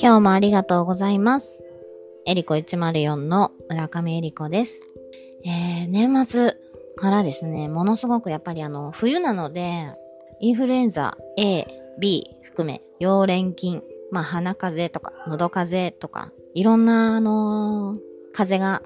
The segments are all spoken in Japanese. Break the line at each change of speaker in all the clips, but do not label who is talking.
今日もありがとうございます。エリコ104の村上エリコです。えー、年末からですね、ものすごくやっぱりあの、冬なので、インフルエンザ A、B 含め、溶連菌、まあ鼻風邪とか、喉風邪とか、いろんなあのー、風邪が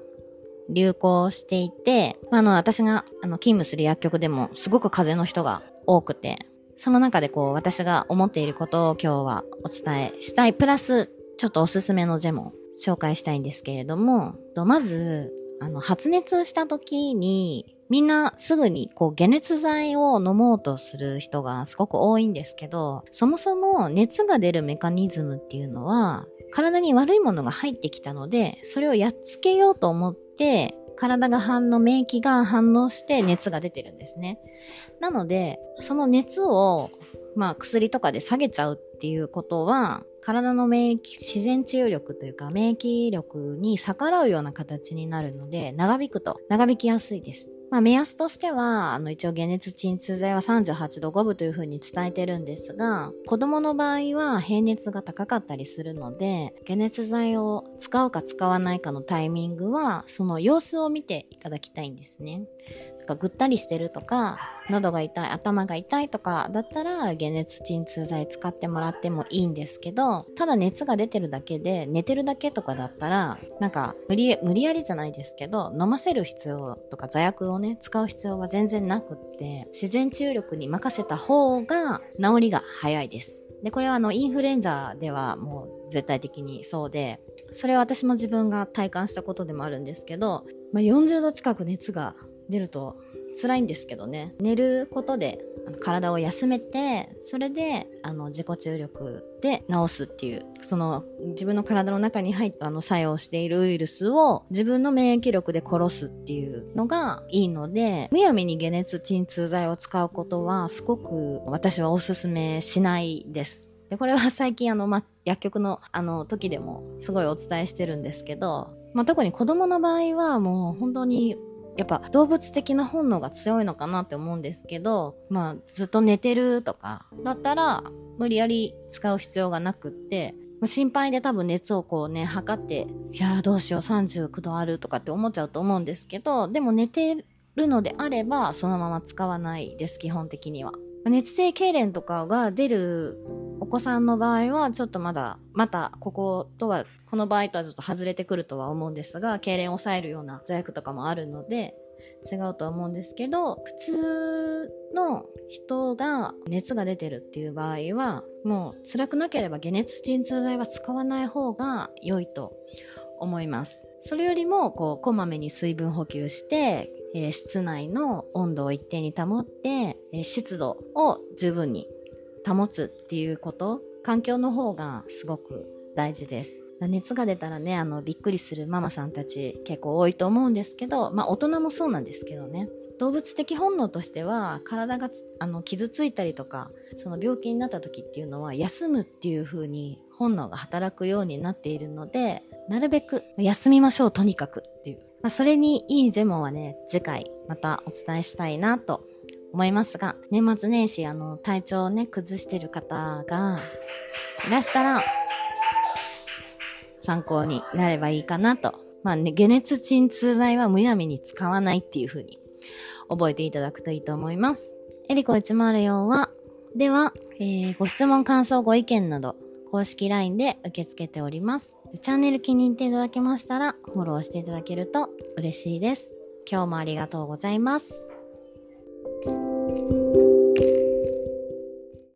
流行していて、あの、私があの勤務する薬局でもすごく風邪の人が多くて、その中でこう私が思っていることを今日はお伝えしたい。プラス、ちょっとおすすめのジェも紹介したいんですけれども、まず、あの、発熱した時に、みんなすぐにこう解熱剤を飲もうとする人がすごく多いんですけど、そもそも熱が出るメカニズムっていうのは、体に悪いものが入ってきたので、それをやっつけようと思って、体が反応、免疫が反応して熱が出てるんですね。なので、その熱を、まあ薬とかで下げちゃうっていうことは、体の免疫、自然治癒力というか免疫力に逆らうような形になるので、長引くと長引きやすいです。まあ、目安としては、あの、一応解熱鎮痛剤は38度5分というふうに伝えてるんですが、子供の場合は平熱が高かったりするので、解熱剤を使うか使わないかのタイミングは、その様子を見ていただきたいんですね。かぐったりしてるとか、喉が痛い、頭が痛いとかだったら、解熱鎮痛剤使ってもらってもいいんですけど、ただ熱が出てるだけで、寝てるだけとかだったら、なんか、無理、無理やりじゃないですけど、飲ませる必要とか座薬をね、使う必要は全然なくって、自然治癒力に任せた方が、治りが早いです。で、これはあの、インフルエンザではもう絶対的にそうで、それは私も自分が体感したことでもあるんですけど、まあ、40度近く熱が出ると辛いんですけどね。寝ることで体を休めてそれであの自己注力で治すっていうその自分の体の中に入ってあの作用しているウイルスを自分の免疫力で殺すっていうのがいいのでむやみに解熱鎮痛剤を使うことはすごく私はおすすめしないです。でこれは最近あの、ま、薬局のあの時でもすごいお伝えしてるんですけど、まあ、特に子供の場合はもう本当にやっぱ動物的な本能が強いのかなって思うんですけど、まあずっと寝てるとかだったら無理やり使う必要がなくって、心配で多分熱をこうね、測って、いやーどうしよう39度あるとかって思っちゃうと思うんですけど、でも寝てるのであればそのまま使わないです、基本的には。熱性痙攣とかが出るお子さんの場合はちょっとまだまたこことはこの場合とはちょっと外れてくるとは思うんですが痙攣を抑えるような座薬とかもあるので違うとは思うんですけど普通の人が熱が出てるっていう場合はもう辛くなければ解熱鎮痛剤は使わない方が良いと思います。それよりもこうこまめに水分補給してえ、室内の温度を一定に保って、え、湿度を十分に保つっていうこと、環境の方がすごく大事です。熱が出たらね、あの、びっくりするママさんたち結構多いと思うんですけど、まあ大人もそうなんですけどね。動物的本能としては、体があの傷ついたりとか、その病気になった時っていうのは、休むっていう風に本能が働くようになっているので、なるべく休みましょう、とにかくっていう。まあ、それにいいジェモンはね、次回またお伝えしたいなと思いますが、年末年始あの、体調をね、崩してる方がいらしたら、参考になればいいかなと。まあね、解熱鎮痛剤はむやみに使わないっていう風に覚えていただくといいと思います。エリコ104は、では、えー、ご質問、感想、ご意見など、公式 LINE で受け付けております。チャンネル気に入っていただけましたら、フォローしていただけると嬉しいです。今日もありがとうございます。Thank you.